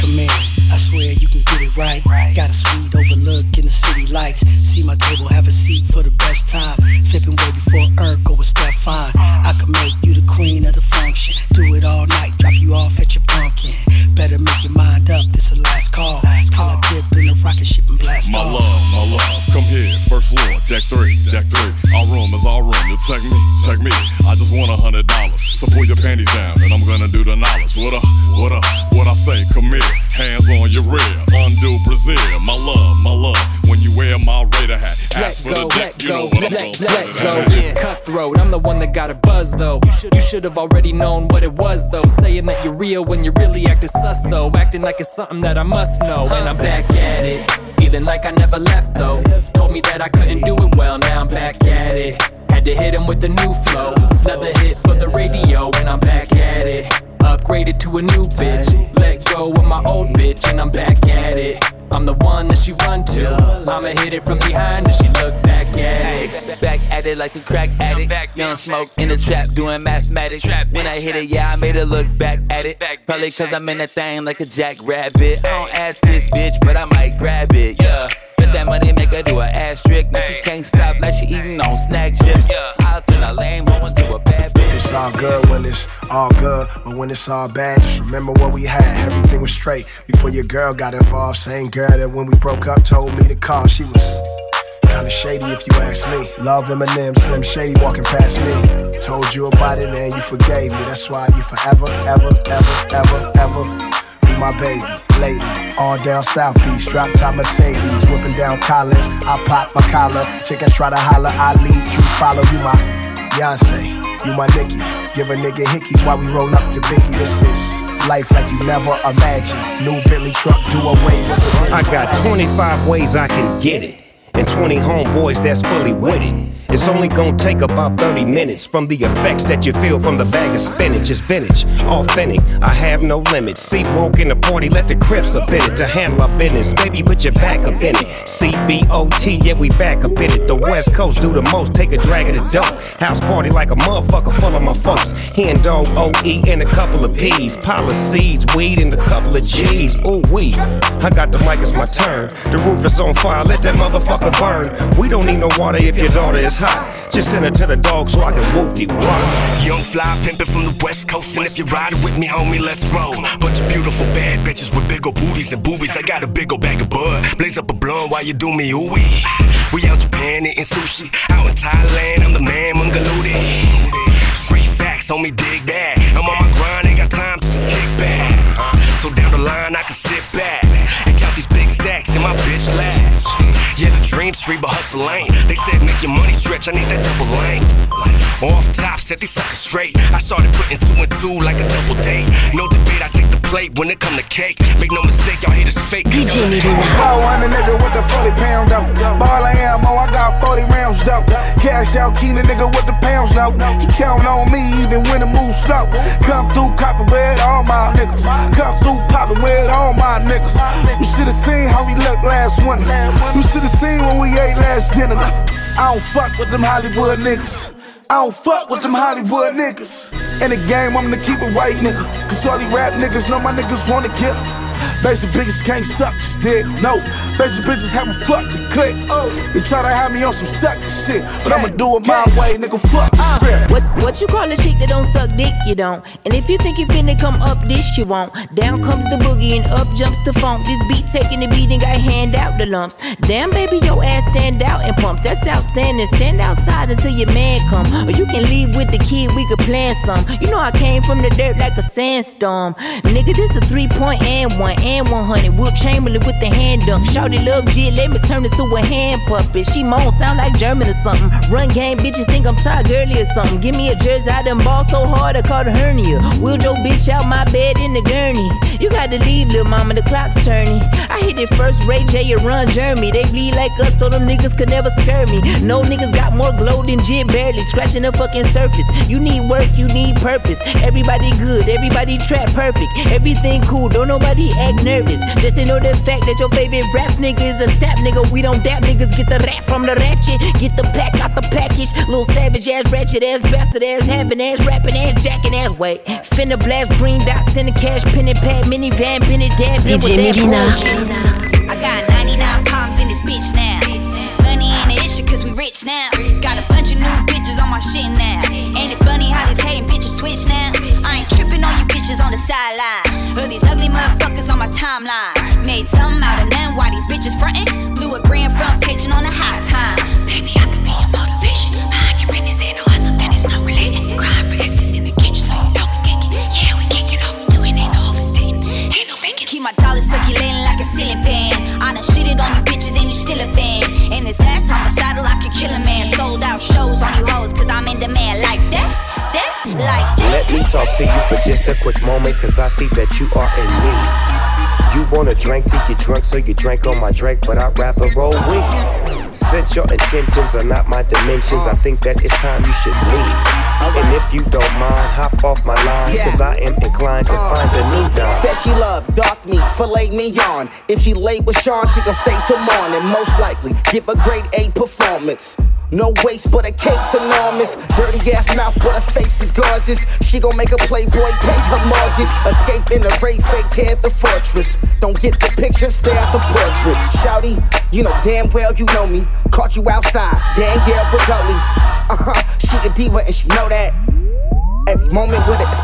Come here, I swear you can get it right. Got a sweet overlook in the city lights. See my table, have a seat for the best time. Flipping way before Urkel with Stefan. I can make you the queen of the function. Do it all night, drop you off at your pumpkin. Better make your mind up, this the last call. Till I dip in a rocket ship and blast My off. love, my love, come here, first floor, deck three, deck three. Our room is our room. You check me, check me. I just want a hundred dollars. So pull your panties down, and I'm gonna do the knowledge. What up, what up, what I say? Come here, hands on your rear, undo Brazil. My love, my love. When you wear my Raider hat, ask for the deck. You know what I'm gonna say. let go. Yeah, cutthroat. I'm the one that got a buzz though. You should have already known what it was though. Saying that you're real when you're really acting sus though. Acting like it's something that I must know. And I'm back at it. Feeling like I never left though. Told me that I couldn't do it well. Now I'm back at it. Had to hit him with a new flow. Another hit for the radio, and I'm back at it. Upgraded to a new bitch. Let go of my old bitch, and I'm back at it. I'm the one that she run to. I'ma hit it from behind, and she look back at it. Back at it like a crack addict. Young smoke in the trap doing mathematics. When I hit it, yeah, I made her look back at it. Probably cause I'm in that thing like a jackrabbit. I don't ask this bitch, but I might grab it, yeah. Bet that money make her do an ass trick. Now she can't stop like she eating on snack chips. I'll turn a lame woman to a bad bitch. It's all good when it's all good, but when it's all bad, just remember what we had. Everything was straight before your girl got involved. Same girl that when we broke up told me to call. She was kinda shady if you ask me. Love Eminem, Slim Shady walking past me. Told you about it and you forgave me. That's why you forever, ever, ever, ever, ever be my baby. Lady, all down South Beach, drop top Mercedes, whipping down Collins. I pop my collar, chickens try to holler. I lead, you follow. You my Beyonce, you my Nicki. Give a nigga hickeys while we roll up to Biggie. This is life like you never imagined. New Bentley truck, do away with the I got 25 ways I can get it, and 20 homeboys that's fully with it. It's only gonna take about 30 minutes from the effects that you feel from the bag of spinach. It's vintage, authentic, I have no limits. See, walk in the party, let the crips up in it to handle our business. Baby, put your back up in it. CBOT, yeah, we back up in it. The West Coast do the most, take a drag of the dope. House party like a motherfucker full of my folks. Hen dog, OE, and a couple of P's. Pile of seeds, weed, and a couple of G's. Ooh, wee. I got the mic, it's my turn. The roof is on fire, let that motherfucker burn. We don't need no water if your daughter is hot. Just send her to the dog so I can whoop the rock. Young fly pimpin' from the west coast, and if you're with me, homie, let's roll. Bunch of beautiful bad bitches with big ol' booties and boobies. I got a big ol' bag of bud. Blaze up a blunt while you do me ooh wee. We out Japan eating sushi. Out in Thailand, I'm the man, Mungaludi. Straight facts, homie, dig that. I'm on my grind, ain't got time to just kick back. So down the line, I can sit back and count these big stacks in my bitch laps. Yeah, the dream street, but hustle ain't. They said make your money stretch, I need that double length. Off top, set these suckers straight. I started putting two and two like a double date. No debate, I take the plate when it come to cake. Make no mistake, y'all haters fake. DJ Melyna. Flow on the nigga with the 40 pound though. Ball of ammo, I got 40 rounds though. Cash out, key the nigga with the pounds though. He count on me even when the move slow. Come through copping with all my niggas. Come through popping with all my niggas. You should've seen how we looked last winter. You should've seen when we ate last dinner. I don't fuck with them Hollywood niggas. I don't fuck with them Hollywood niggas. In the game, I'm the keep it white nigga. Cause all these rap niggas know my niggas wanna kill. Basic bitches can't suck dick. No, basic bitches haven't fucked the click. They try to have me on some sucker shit, but I'ma do it my way, nigga. Fuck the uh, script. What what you call a chick that don't suck dick? You don't. And if you think you finna come up this, you won't. Down comes the boogie and up jumps the funk. This beat taking the beat and got hand out the lumps. Damn baby, your ass stand out and pump. That's outstanding. Stand outside until your man come, or you can leave with the kid. We could plan some. You know I came from the dirt like a sandstorm. Nigga, this a three point and one and 100. Wilt Chamberlain with the hand dunk. Shorty love G, let me turn it to a hand puppet. She moan, sound like German or something. Run game, bitches think I'm Todd Gurley or something. Give me a jersey, I done ball so hard I caught a hernia. Wheeled your bitch out my bed in the gurney. You got to leave, little mama, the clock's turning. I hit it first, Ray J and Ron Jeremy. They bleed like us, so them niggas could never scare me. No niggas got more glow than Jim barely scratching the fucking surface. You need work, you need purpose. Everybody good, everybody trap perfect. Everything cool, don't nobody act nervous. Just to know the fact that your favorite rap nigga is a sap nigga. We don't dap niggas, get the rap from the ratchet. Get the pack out the package. Little savage ass, ratchet ass, bastard ass, having ass, rapping ass, jacking ass. Wait, finna blast green dots in the cash, penny pad, minivan, penny dab. DJ Melyna. I got 99 palms in this bitch now. Money ain't an issue cause we rich now. Got a bunch of new bitches on my shit now. Ain't it funny how these hating bitches switch now? I ain't tripping on you bitches on the sideline. Or these ugly motherfuckers on my timeline. Made something out of them while these bitches frontin'. Blew a grand front pitching on the high times. Baby, I could be your motivation. Mind your business, ain't no hustle, then it's not related. Grind for instance in the kitchen, so you know we kickin'. Yeah, we kickin', all we doing ain't no overstating. Ain't no faking. Keep my dollars circulating like a ceiling fan. I done shitted on you bitches and you still a fan. And this last time I could kill a man. Sold out shows on you hoes, cause I'm in demand like that, that, like that. Let me talk to you for just a quick moment, cause I see that you are in need. You wanna drink to get drunk, so you drank on my drink, but I'd rather roll with. Since your intentions are not my dimensions, I think that it's time you should leave. And if you don't mind, hop off my line, cause I am inclined to uh. find a new dime. Said she love dark meat, filet mignon. If she late with Sean, she gon' stay till morning. Most likely, give a grade A performance. No waste, but her cake's enormous. Dirty ass mouth, but her face is gorgeous. She gon' make a playboy pay her mortgage. Escape in a raid, fake head the fortress. Don't get the picture, stare at the portrait. Shouty, you know damn well you know me. Caught you outside, Danielle Bregoli. Uh huh, she a diva and she know that. Every moment with it is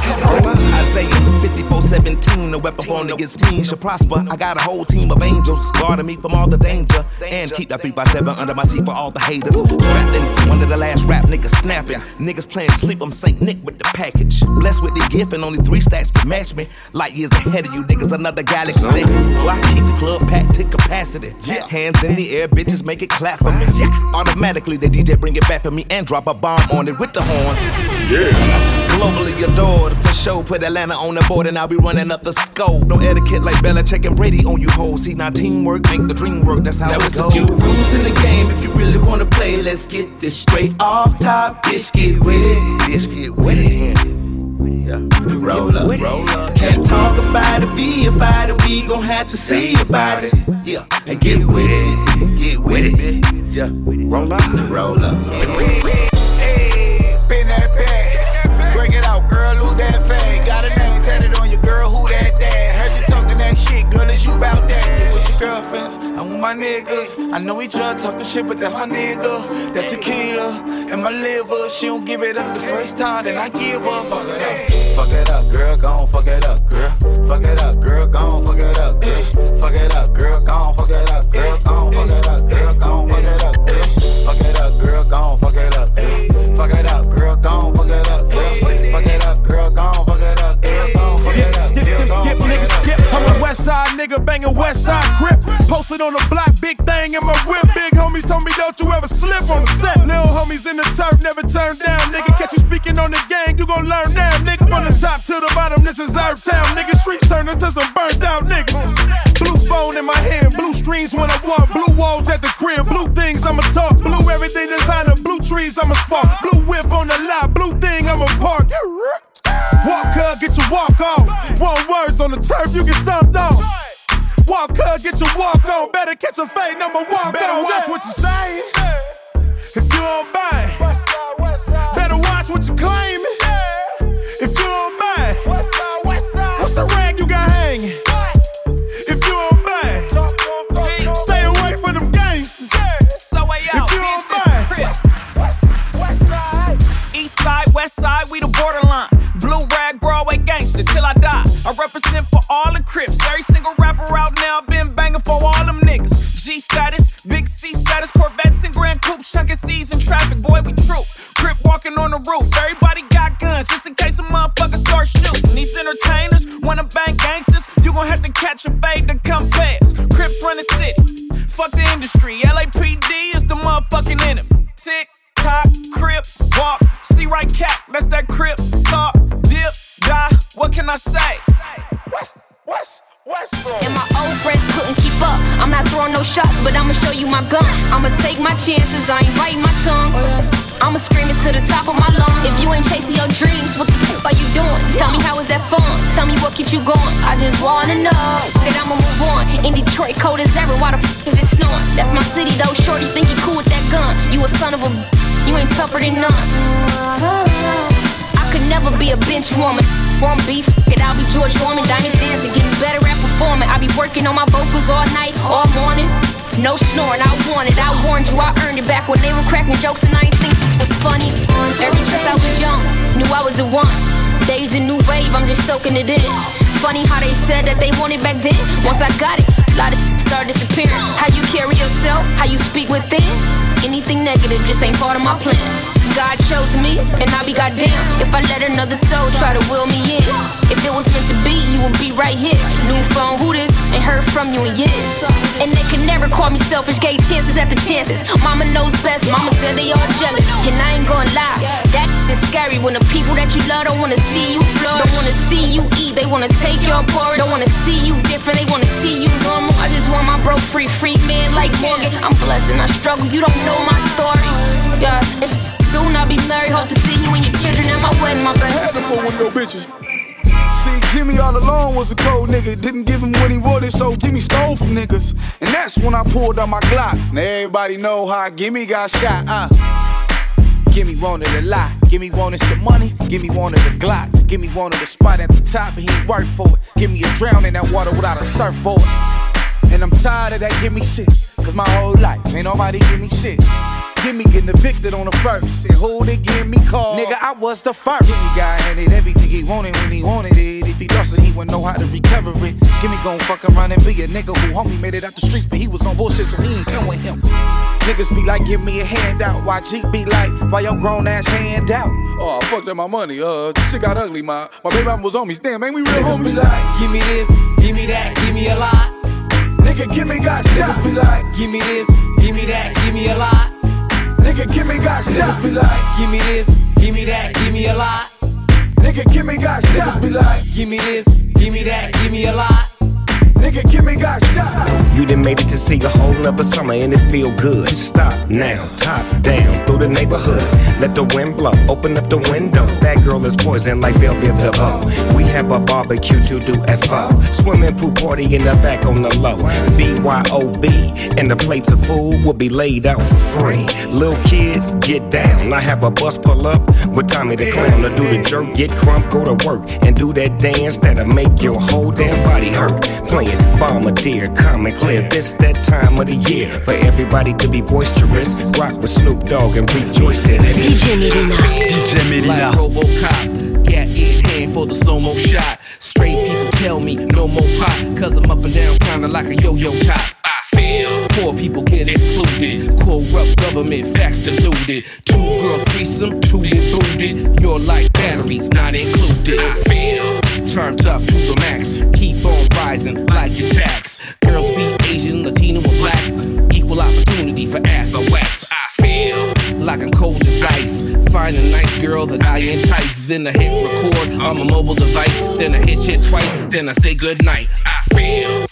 Isaiah 5417, no weapon formed against me shall prosper. I got a whole team of angels guarding me from all the danger. And keep that 3 by 7 under my seat for all the haters. Strapped one of the last rap niggas snapping. Niggas playing sleep, I'm St. Nick with the package. Blessed with the gift, and only three stacks can match me. Light years ahead of you niggas, another galaxy. Well, I keep the club packed to capacity. Yeah. Hands in the air, bitches make it clap for me. Yeah. Automatically, the DJ bring it back for me and drop a bomb on it with the horns. Yeah. Globally adored, for sure. Put Atlanta on the board and I'll be running up the scope. No etiquette like Belichick and Brady on you hoes. See, now teamwork make the dream work. That's how Now it it's goes. a few rules in the game if you really wanna play. Let's get this straight off top. Bitch, get with it. Bitch, get with it. Yeah. Roll up, roll up. Can't talk about it, be about it. We gon' have to see about it. Yeah, and get with it, get with it. Yeah, roll up, roll up. That fag? Got a name tatted on your girl, who that dad? Heard you talking that shit, girl, is you about that? Get with your girlfriends, I'm with my niggas. I know we try talking shit, but that's my nigga. That tequila and my liver. She don't give it up the first time, then I give up. Fuck it up. Fuck it up, girl, gon' fuck it up, girl. Fuck it up, girl, gon' fuck it up, girl. Fuck it up, girl, gon' fuck it up, girl, gon' fuck it up, girl, gon' fuck it up, west side nigga banging west side grip. Posted on the block, big thing in my whip. Big homies told me don't you ever slip on the set. Little homies in the turf, never turn down. Nigga, catch you speaking on the gang, you gon' learn now. Nigga, from the top to the bottom, this is our Town. Nigga, streets turn into some burnt out niggas. Blue phone in my hand, blue streams when I walk, blue walls at the crib, blue things I'ma talk, blue everything designer, blue trees I'ma spark, blue whip on the lot, blue thing I'ma park. Walk cuz, get your walk on. One words on the turf, you get stumped on. Walk cuz, get your walk on. Better catch a fade, number walk Better on. watch what you say. If you don't buy, better watch what you claiming. I die. I represent for all the Crips. Every single rapper out now been banging for all them niggas. G status, big C status, Corvettes and Grand Coupes, chunking C's in traffic. Boy, we true. Crip walking on the roof. Everybody got guns just in case a motherfucker start shooting. These entertainers wanna bang gangsters. You gon' have to catch a fade to come fast. Crips run the city. Fuck the industry. LAPD is the motherfucking enemy. Tick tock, crip, walk. See right cap, that's that crip, talk, dip. What can I say? What's, what's, what's And my old friends couldn't keep up. I'm not throwing no shots, but I'ma show you my guns. I'ma take my chances, I ain't biting my tongue. I'ma scream it to the top of my lungs. If you ain't chasing your dreams, what the fuck are you doing? Tell me how is that fun? Tell me what keeps you going. I just wanna know that I'ma move on. In Detroit, cold as ever. Why the fuck is it snowing? That's my city though. Shorty think he cool with that gun. You a son of a. You ain't tougher than none. I could never be a bench woman. Want beef? It I'll be George Foreman. Diamonds dancing, getting better at performing. I'll be working on my vocals all night, all morning. No snoring, I want it. I warned you, I earned it back when they were cracking jokes and I ain't think it was funny. Ever since I was young, knew I was the one. Days a new wave, I'm just soaking it in. Funny how they said that they wanted back then. Once I got it, a lot of start disappearing. How you carry yourself, how you speak within. Anything negative just ain't part of my plan. God chose me, and I be goddamn if I let another soul try to will me in. If it was meant to be, you would be right here. New phone, who this? Ain't heard from you in years. And they can never call me selfish, gave chances after chances. Mama knows best, mama said they all jealous. And I ain't gonna lie, that is scary when the people that you love don't wanna see you flourish. Don't wanna see you eat, they wanna take your porridge. Don't wanna see you different, they wanna see you normal. I just want my bro free, free man like Morgan. I'm blessed and I struggle, you don't know my story. Yeah, it's soon I'll be married, hope to see you and your children at my wedding, my baby. Had it for one of your bitches. See, Gimme all alone was a cold nigga. Didn't give him when he wanted, so Gimme stole from niggas. And that's when I pulled out my Glock. Now everybody know how Gimme got shot, uh. Gimme wanted a lot. Gimme wanted some money. Gimme wanted a Glock. Gimme wanted a spot at the top, and he worked for it. Gimme a drown in that water without a surfboard. And I'm tired of that gimme shit. Cause my whole life ain't nobody give me shit. Give me getting evicted on the first. And who they give me call? Nigga, I was the first. Give me guy handed everything he wanted when he wanted it. If he lost it, he wouldn't know how to recover it. Give me gon' fuck around and be a nigga who homie made it out the streets, but he was on bullshit, so he ain't come with him. Niggas be like, give me a handout. Why G be like, why your grown ass hand out? Oh, I fucked up my money. Uh, this shit got ugly. My my baby mama was homies. Damn, ain't we real Niggas homies? be like, give me this, give me that, give me a lot. Nigga, give me got shot. Niggas be like, give me this, give me that, give me a lot. Nigga, give me got shot. Niggas be like, give me this, give me that, give me a lot. Nigga, give me got shot. Niggas be like, give me this, give me that, give me a lot. Nigga, me got shot. You done made it to see a whole nother summer and it feel good. Stop now, top down through the neighborhood. Let the wind blow, open up the window. That girl is poison like Bell Biv DeVoe. We have a barbecue to do FO. Swimming pool party in the back on the low. BYOB, and the plates of food will be laid out for free. Little kids, get down. I have a bus pull up with Tommy the Clown to do the jerk, get crump, go to work, and do that dance that'll make your whole damn body hurt. Playing Bombardier, common clear. This that time of the year for everybody to be boisterous. Rock with Snoop Dogg and rejoice that it is. DJ Melyna. DJ Like Robocop, gat in hand for the slow mo shot. Straight people tell me no more pop, cause I'm up and down kinda like a yo yo cop. I feel poor people get excluded, corrupt government facts diluted. Two girl threesome, two get booted. You're like batteries not included. Turned up to the max, keep on rising like your tax. Girls be Asian, Latino, or black, equal opportunity for ass or wax. I feel like I'm cold as ice. Find a nice girl that I entice. Then I hit record on my mobile device. Then I hit shit twice. Then I say goodnight. I feel.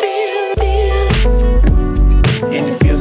And if you